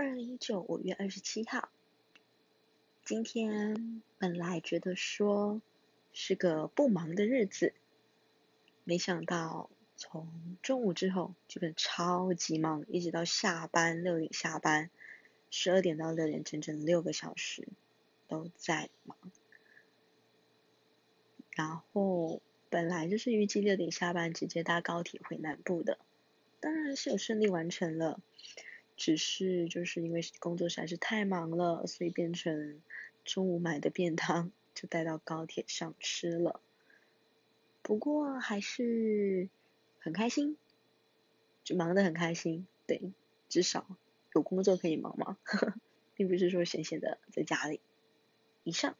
二零一九五月二十七号，今天本来觉得说是个不忙的日子，没想到从中午之后就变超级忙，一直到下班六点下班，十二点到六点整整六个小时都在忙。然后本来就是预计六点下班直接搭高铁回南部的，当然是有顺利完成了。只是就是因为工作实在是太忙了，所以变成中午买的便当就带到高铁上吃了。不过还是很开心，就忙得很开心。对，至少有工作可以忙嘛，并不是说闲闲的在家里。以上。